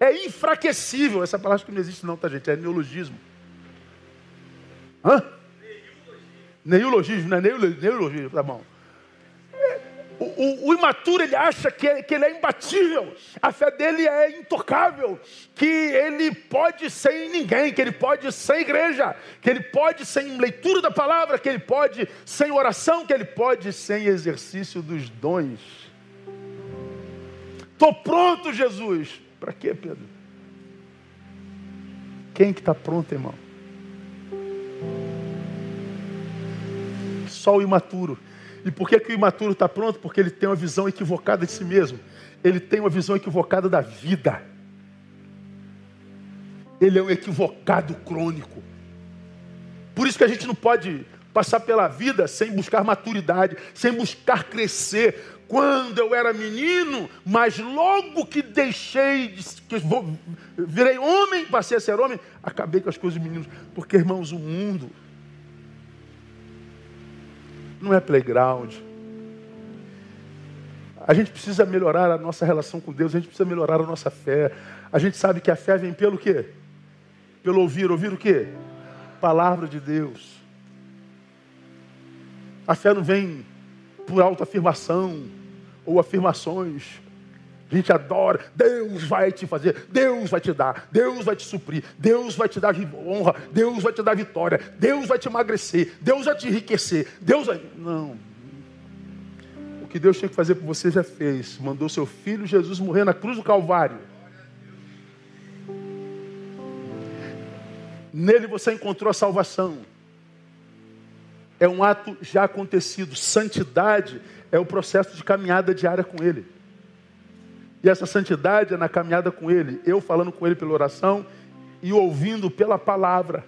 é infraquecível. Essa palavra que não existe não, tá gente? É neologismo. Hã? Neologismo, não é neologismo, tá bom. O, o, o, imaturo ele acha que, que ele é imbatível, a fé dele é intocável, que ele pode sem ninguém, que ele pode sem igreja, que ele pode sem leitura da palavra, que ele pode sem oração, que ele pode sem exercício dos dons. Estou pronto, Jesus. Para quê, Pedro? Quem que está pronto, irmão? Só o imaturo. E por que, que o imaturo está pronto? Porque ele tem uma visão equivocada de si mesmo. Ele tem uma visão equivocada da vida. Ele é um equivocado crônico. Por isso que a gente não pode passar pela vida sem buscar maturidade, sem buscar crescer. Quando eu era menino, mas logo que deixei, que virei homem, passei a ser homem, acabei com as coisas de meninos. Porque, irmãos, o mundo não é playground. A gente precisa melhorar a nossa relação com Deus, a gente precisa melhorar a nossa fé. A gente sabe que a fé vem pelo quê? Pelo ouvir. Ouvir o quê? Palavra de Deus. A fé não vem por autoafirmação ou afirmações. A gente adora, Deus vai te fazer, Deus vai te dar, Deus vai te suprir, Deus vai te dar honra, Deus vai te dar vitória, Deus vai te emagrecer, Deus vai te enriquecer, Deus vai. Não. O que Deus tinha que fazer por você já fez. Mandou seu filho Jesus morrer na cruz do Calvário. Nele você encontrou a salvação. É um ato já acontecido. Santidade é o processo de caminhada diária com Ele. E essa santidade é na caminhada com Ele, eu falando com Ele pela oração e ouvindo pela palavra.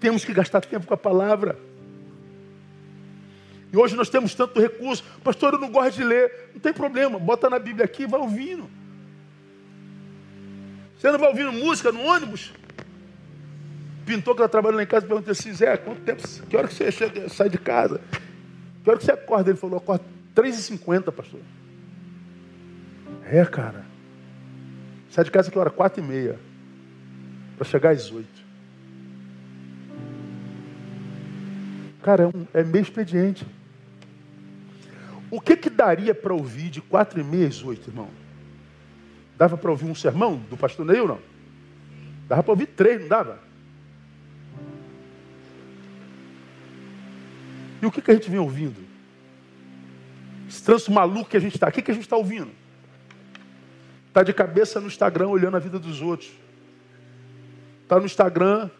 Temos que gastar tempo com a palavra. E hoje nós temos tanto recurso. Pastor, eu não gosto de ler. Não tem problema, bota na Bíblia aqui e vai ouvindo. Você não vai ouvindo música no ônibus? Pintor que está trabalhando lá em casa perguntou assim, Zé, quanto tempo, que hora que você chega, sai de casa? Que hora que você acorda? Ele falou, acorda 3h50, pastor. É, cara. Sai de casa que hora? Quatro e meia. Para chegar às oito. Cara, é, um, é meio expediente. O que que daria para ouvir de quatro e meia às oito, irmão? Dava para ouvir um sermão do pastor Neil, não? Dava para ouvir três, não dava? E o que, que a gente vem ouvindo? Esse tranço maluco que a gente está. O que, que a gente está ouvindo? Está de cabeça no Instagram olhando a vida dos outros. Está no Instagram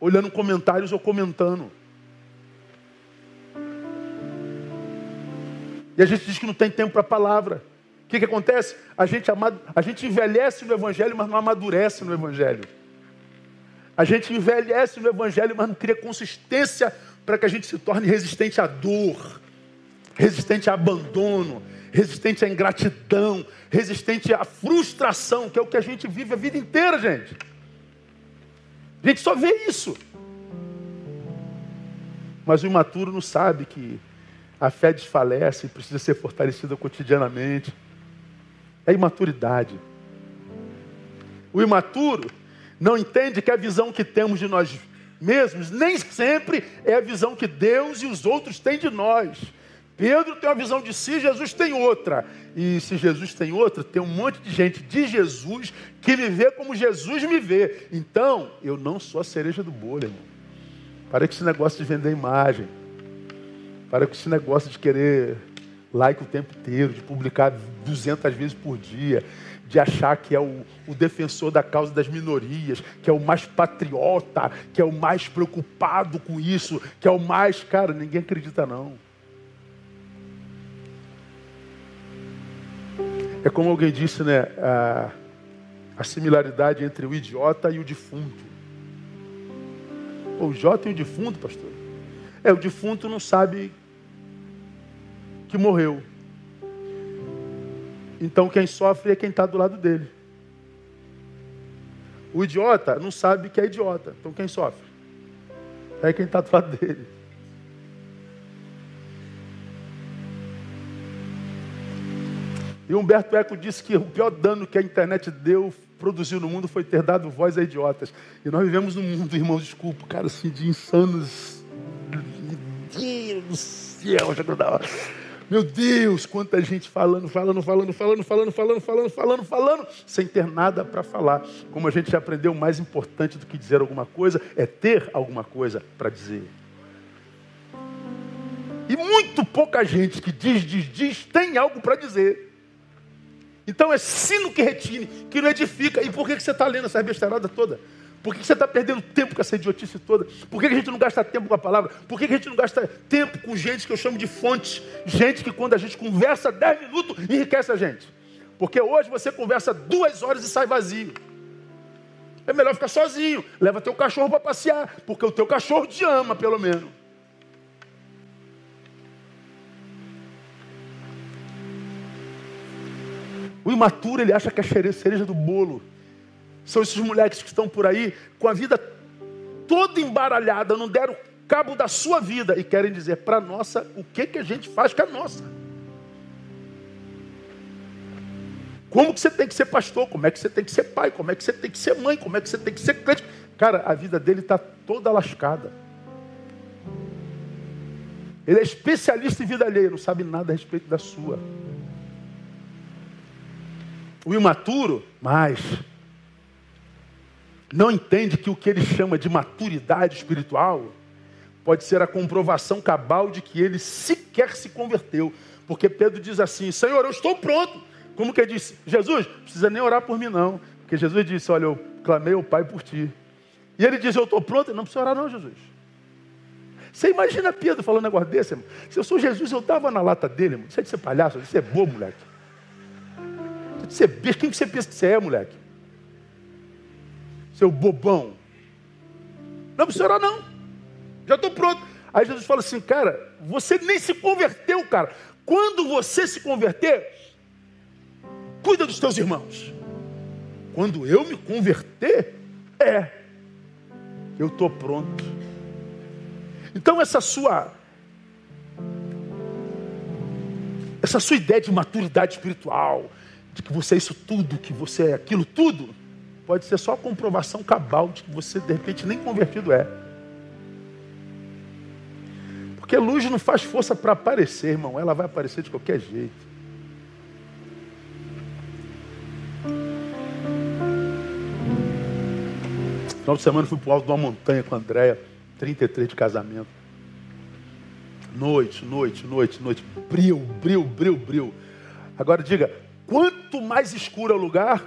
olhando comentários ou comentando. E a gente diz que não tem tempo para a palavra. O que, que acontece? A gente, a gente envelhece no Evangelho, mas não amadurece no Evangelho. A gente envelhece no Evangelho, mas não cria consistência para que a gente se torne resistente à dor, resistente a abandono, resistente à ingratidão, resistente à frustração, que é o que a gente vive a vida inteira, gente. A gente só vê isso. Mas o imaturo não sabe que a fé desfalece e precisa ser fortalecida cotidianamente. É imaturidade. O imaturo não entende que a visão que temos de nós mesmos nem sempre é a visão que Deus e os outros têm de nós. Pedro tem uma visão de si, Jesus tem outra. E se Jesus tem outra, tem um monte de gente de Jesus que me vê como Jesus me vê. Então, eu não sou a cereja do bolo, irmão. Para com esse negócio de vender imagem. Para com esse negócio de querer like o tempo inteiro, de publicar 200 vezes por dia, de achar que é o, o, defensor da causa das minorias, que é o mais patriota, que é o mais preocupado com isso, que é o mais. Cara, ninguém acredita não. É como alguém disse, né? A, a similaridade entre o idiota e o defunto. O idiota e o defunto, pastor. É, o defunto não sabe que morreu. Então quem sofre é quem está do lado dele. O idiota não sabe que é idiota. Então quem sofre? É quem está do lado dele. E Humberto Eco disse que o pior dano que a internet deu, produziu no mundo, foi ter dado voz a idiotas. E nós vivemos num mundo, irmãos, desculpa, cara, assim, de insanos. Meu Deus do céu. Meu Deus, quanta gente falando, falando, falando, falando, falando, falando, falando, falando, falando, sem ter nada para falar. Como a gente já aprendeu, o mais importante do que dizer alguma coisa é ter alguma coisa para dizer. E muito pouca gente que diz, diz, diz, tem algo para dizer. Então é sino que retine, que não edifica. E por que você está lendo essa besteirada toda? Por que você está perdendo tempo com essa idiotice toda? Por que a gente não gasta tempo com a palavra? Por que a gente não gasta tempo com gente que eu chamo de fontes? Gente que quando a gente conversa 10 minutos, enriquece a gente. Porque hoje você conversa duas horas e sai vazio. É melhor ficar sozinho. Leva teu cachorro para passear, porque o teu cachorro te ama, pelo menos. O imaturo, ele acha que é a cereja do bolo. São esses moleques que estão por aí com a vida toda embaralhada, não deram cabo da sua vida e querem dizer para nossa o que, que a gente faz com a nossa. Como que você tem que ser pastor? Como é que você tem que ser pai? Como é que você tem que ser mãe? Como é que você tem que ser crente? Cara, a vida dele está toda lascada. Ele é especialista em vida alheia, não sabe nada a respeito da sua. O imaturo, mas não entende que o que ele chama de maturidade espiritual pode ser a comprovação cabal de que ele sequer se converteu. Porque Pedro diz assim: Senhor, eu estou pronto. Como que ele disse? Jesus, não precisa nem orar por mim, não. Porque Jesus disse: Olha, eu clamei ao Pai por ti. E ele diz: Eu estou pronto. Não precisa orar, não, Jesus. Você imagina Pedro falando um negócio desse, irmão? Se eu sou Jesus, eu dava na lata dele, irmão. Isso é de ser palhaço, isso é bobo, moleque. Você, quem você pensa que você é, moleque? Seu bobão. Não precisa orar, não. Já estou pronto. Aí Jesus fala assim, cara, você nem se converteu, cara. Quando você se converter, cuida dos teus irmãos. Quando eu me converter, é, eu estou pronto. Então essa sua essa sua ideia de maturidade espiritual, de que você é isso tudo, que você é aquilo tudo, pode ser só a comprovação cabal de que você de repente nem convertido é. Porque luz não faz força para aparecer, irmão, ela vai aparecer de qualquer jeito. Final de semana fui para o alto de uma montanha com a Andréia, 33 de casamento. Noite, noite, noite, noite. Bril, bril, bril, bril. Agora diga, Quanto mais escuro é o lugar,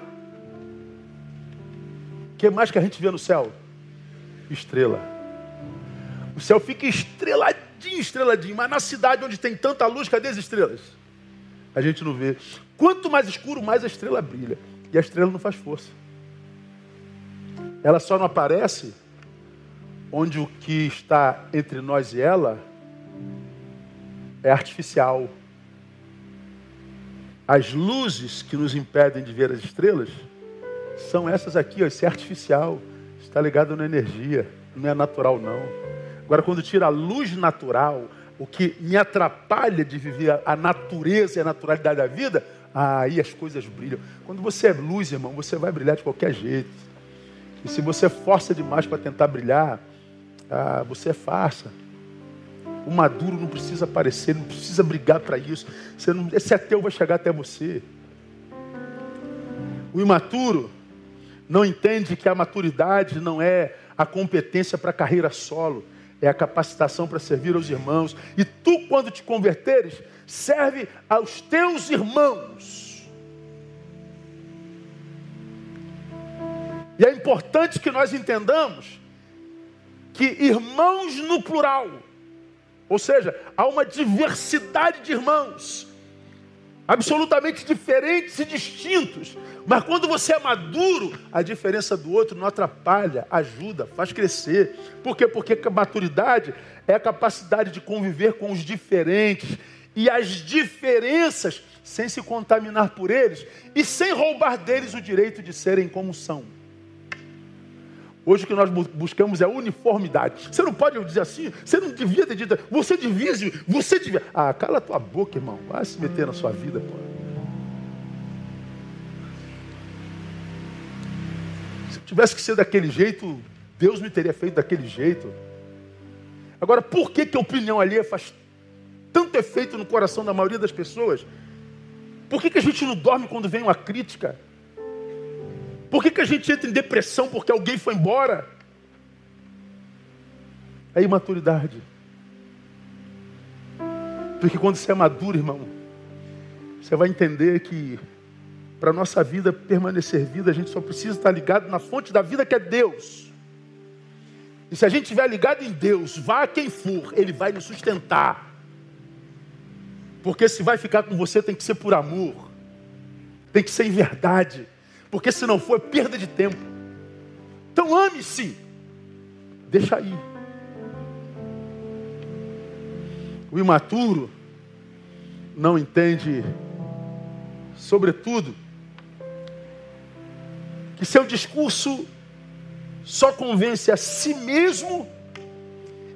o que mais que a gente vê no céu? Estrela. O céu fica estreladinho, estreladinho, mas na cidade onde tem tanta luz, cadê as estrelas? A gente não vê. Quanto mais escuro, mais a estrela brilha. E a estrela não faz força. Ela só não aparece onde o que está entre nós e ela é artificial as luzes que nos impedem de ver as estrelas são essas aqui, ó, esse é artificial, está ligado na energia, não é natural não. Agora, quando tira a luz natural, o que me atrapalha de viver a natureza e a naturalidade da vida, aí as coisas brilham. Quando você é luz, irmão, você vai brilhar de qualquer jeito. E se você força demais para tentar brilhar, ah, você é farsa. O maduro não precisa aparecer, não precisa brigar para isso. Você não, esse ateu vai chegar até você. O imaturo não entende que a maturidade não é a competência para carreira solo, é a capacitação para servir aos irmãos. E tu, quando te converteres, serve aos teus irmãos. E é importante que nós entendamos que irmãos no plural, ou seja, há uma diversidade de irmãos, absolutamente diferentes e distintos, mas quando você é maduro, a diferença do outro não atrapalha, ajuda, faz crescer. Por quê? Porque a maturidade é a capacidade de conviver com os diferentes e as diferenças sem se contaminar por eles e sem roubar deles o direito de serem como são. Hoje o que nós buscamos é uniformidade. Você não pode dizer assim, você não devia ter dito, você devia, você devia. Ah, cala tua boca, irmão. Vai se meter na sua vida, pô. Se tivesse que ser daquele jeito, Deus me teria feito daquele jeito. Agora, por que, que a opinião alheia faz tanto efeito no coração da maioria das pessoas? Por que, que a gente não dorme quando vem uma crítica? Por que, que a gente entra em depressão porque alguém foi embora? É imaturidade. Porque quando você é maduro, irmão, você vai entender que para nossa vida permanecer vida, a gente só precisa estar ligado na fonte da vida que é Deus. E se a gente estiver ligado em Deus, vá quem for, Ele vai nos sustentar. Porque se vai ficar com você, tem que ser por amor, tem que ser em verdade. Porque se não for, é perda de tempo. Então ame-se. Deixa aí. O imaturo não entende, sobretudo, que seu discurso só convence a si mesmo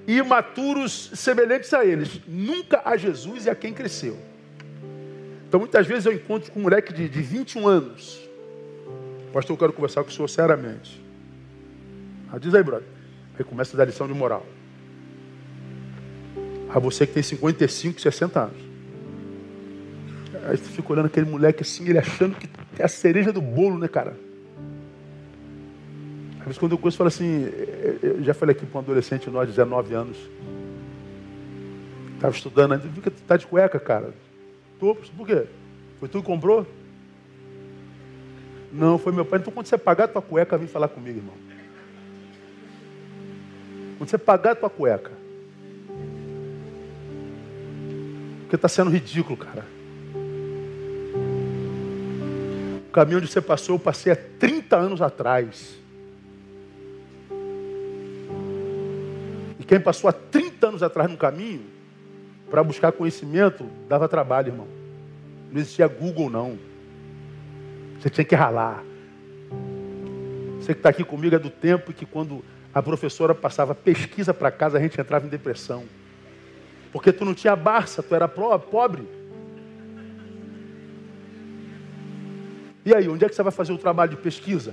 e imaturos semelhantes a eles, nunca a Jesus e a quem cresceu. Então muitas vezes eu encontro com um moleque de, de 21 anos, Pastor, eu quero conversar com o senhor seriamente. Ah, diz aí, brother. Aí começa a dar lição de moral. A você que tem 55, 60 anos. Aí você fica olhando aquele moleque assim, ele achando que é a cereja do bolo, né, cara? Às vezes quando eu conheço, eu falo assim, eu já falei aqui para um adolescente nós, 19 anos. Estava estudando, fica, tá de cueca, cara. Tô, por quê? Foi tu que comprou? Não, foi meu pai. Então quando você pagar a tua cueca, vem falar comigo, irmão. Quando você pagar a tua cueca. Porque está sendo ridículo, cara. O caminho onde você passou, eu passei há 30 anos atrás. E quem passou há 30 anos atrás no caminho, para buscar conhecimento, dava trabalho, irmão. Não existia Google, não. Você tinha que ralar. Você que está aqui comigo é do tempo que quando a professora passava pesquisa para casa, a gente entrava em depressão. Porque tu não tinha Barça, tu era pobre. E aí, onde é que você vai fazer o trabalho de pesquisa?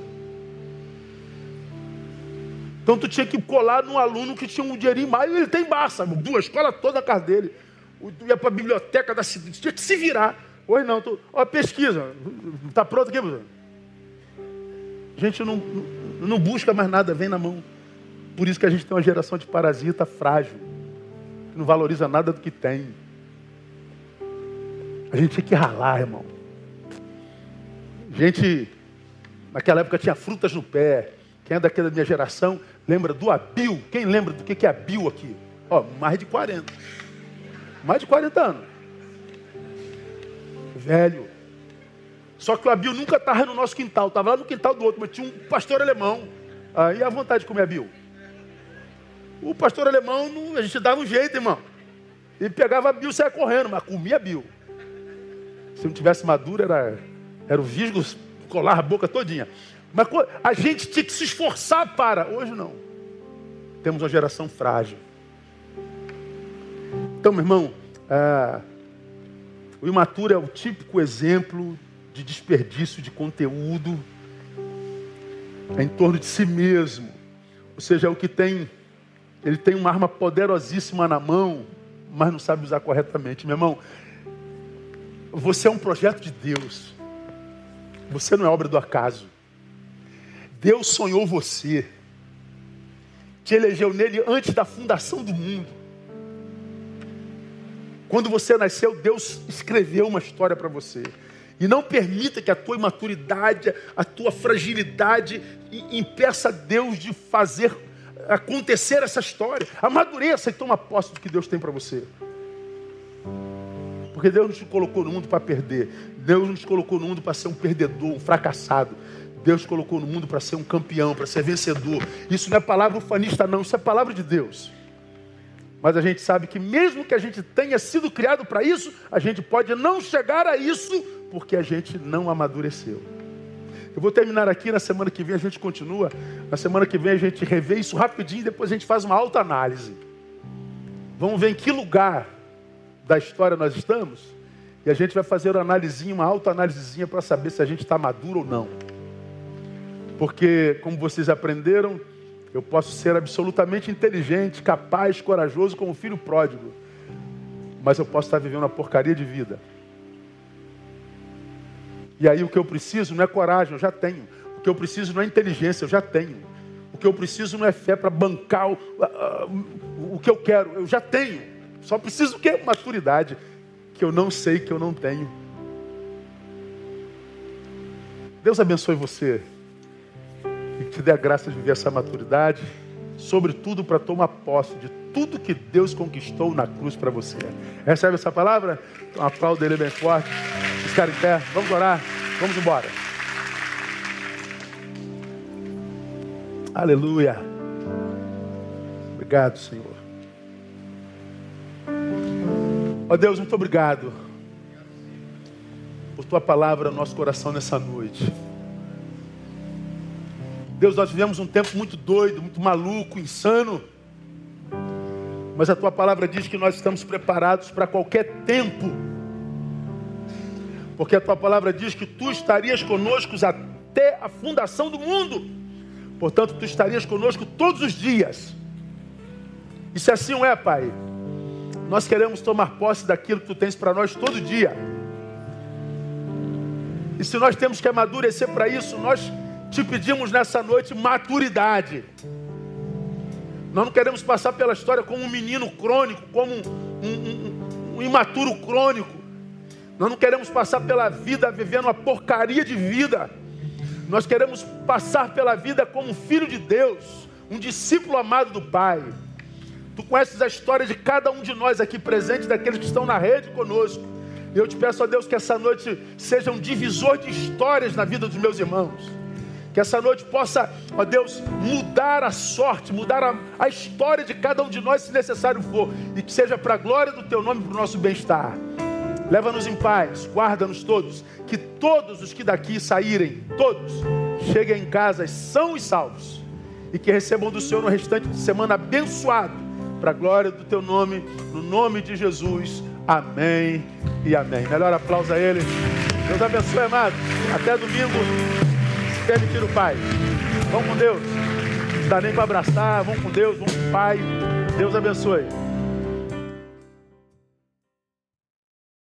Então tu tinha que colar num aluno que tinha um dinheirinho mais, ele tem Barça, duas escola toda a casa dele. Ia para a biblioteca da cidade, tinha que se virar. Hoje não, tô, ó, pesquisa, está pronto aqui? A gente não, não busca mais nada, vem na mão. Por isso que a gente tem uma geração de parasita frágil, que não valoriza nada do que tem. A gente tinha que ralar, irmão. A gente, naquela época, tinha frutas no pé. Quem é daquela minha geração lembra do Abil? Quem lembra do que é Abil aqui? Ó, mais de 40. Mais de 40 anos velho. Só que o Abil nunca estava no nosso quintal, estava lá no quintal do outro, mas tinha um pastor alemão. Aí a vontade de comer Abil. O pastor alemão, a gente dava um jeito, irmão. Ele pegava Abil e saia correndo, mas comia Abil. Se não tivesse maduro, era, era o visgo colar a boca todinha. Mas a gente tinha que se esforçar para. Hoje não. Temos uma geração frágil. Então, meu irmão, ah, o imaturo é o típico exemplo de desperdício de conteúdo em torno de si mesmo. Ou seja, é o que tem, ele tem uma arma poderosíssima na mão, mas não sabe usar corretamente. Meu irmão, você é um projeto de Deus. Você não é obra do acaso. Deus sonhou você. Te elegeu nele antes da fundação do mundo. Quando você nasceu, Deus escreveu uma história para você. E não permita que a tua imaturidade, a tua fragilidade impeça Deus de fazer acontecer essa história. Amadureça e toma posse do que Deus tem para você. Porque Deus não te colocou no mundo para perder. Deus não te colocou no mundo para ser um perdedor, um fracassado. Deus colocou no mundo para ser um campeão, para ser vencedor. Isso não é palavra ufanista, não. Isso é palavra de Deus. Mas a gente sabe que mesmo que a gente tenha sido criado para isso, a gente pode não chegar a isso porque a gente não amadureceu. Eu vou terminar aqui, na semana que vem a gente continua. Na semana que vem a gente revê isso rapidinho, depois a gente faz uma alta análise. Vamos ver em que lugar da história nós estamos. E a gente vai fazer uma analisinha, uma autoanálisezinha para saber se a gente está maduro ou não. Porque, como vocês aprenderam, eu posso ser absolutamente inteligente, capaz, corajoso como filho pródigo. Mas eu posso estar vivendo uma porcaria de vida. E aí o que eu preciso não é coragem, eu já tenho. O que eu preciso não é inteligência, eu já tenho. O que eu preciso não é fé para bancar o, uh, o que eu quero, eu já tenho. Só preciso o quê? Maturidade, que eu não sei que eu não tenho. Deus abençoe você e te dê a graça de viver essa maturidade, sobretudo para tomar posse de tudo que Deus conquistou na cruz para você. Recebe essa palavra? Então aplauda ele bem forte. Ficar em pé, vamos orar, vamos embora. Aleluia. Obrigado, Senhor. Ó oh, Deus, muito obrigado por tua palavra no nosso coração nessa noite. Deus, nós vivemos um tempo muito doido, muito maluco, insano. Mas a tua palavra diz que nós estamos preparados para qualquer tempo. Porque a tua palavra diz que tu estarias conosco até a fundação do mundo. Portanto, tu estarias conosco todos os dias. E se assim é, Pai, nós queremos tomar posse daquilo que tu tens para nós todo dia. E se nós temos que amadurecer para isso, nós te pedimos nessa noite maturidade. Nós não queremos passar pela história como um menino crônico, como um, um, um, um imaturo crônico. Nós não queremos passar pela vida vivendo uma porcaria de vida. Nós queremos passar pela vida como um filho de Deus, um discípulo amado do Pai. Tu conheces a história de cada um de nós aqui presente, daqueles que estão na rede conosco. Eu te peço a Deus que essa noite seja um divisor de histórias na vida dos meus irmãos. Que essa noite possa, ó Deus, mudar a sorte, mudar a, a história de cada um de nós, se necessário for, e que seja para a glória do Teu nome, para o nosso bem-estar. Leva-nos em paz, guarda-nos todos, que todos os que daqui saírem, todos, cheguem em casa são e salvos, e que recebam do Senhor no restante de semana abençoado, para a glória do Teu nome, no nome de Jesus. Amém e amém. Melhor aplauso a Ele. Deus abençoe, amado. Até domingo permitir o Pai. Vamos com Deus. Não dá nem para abraçar. Vamos com Deus, vamos com o Pai. Deus abençoe.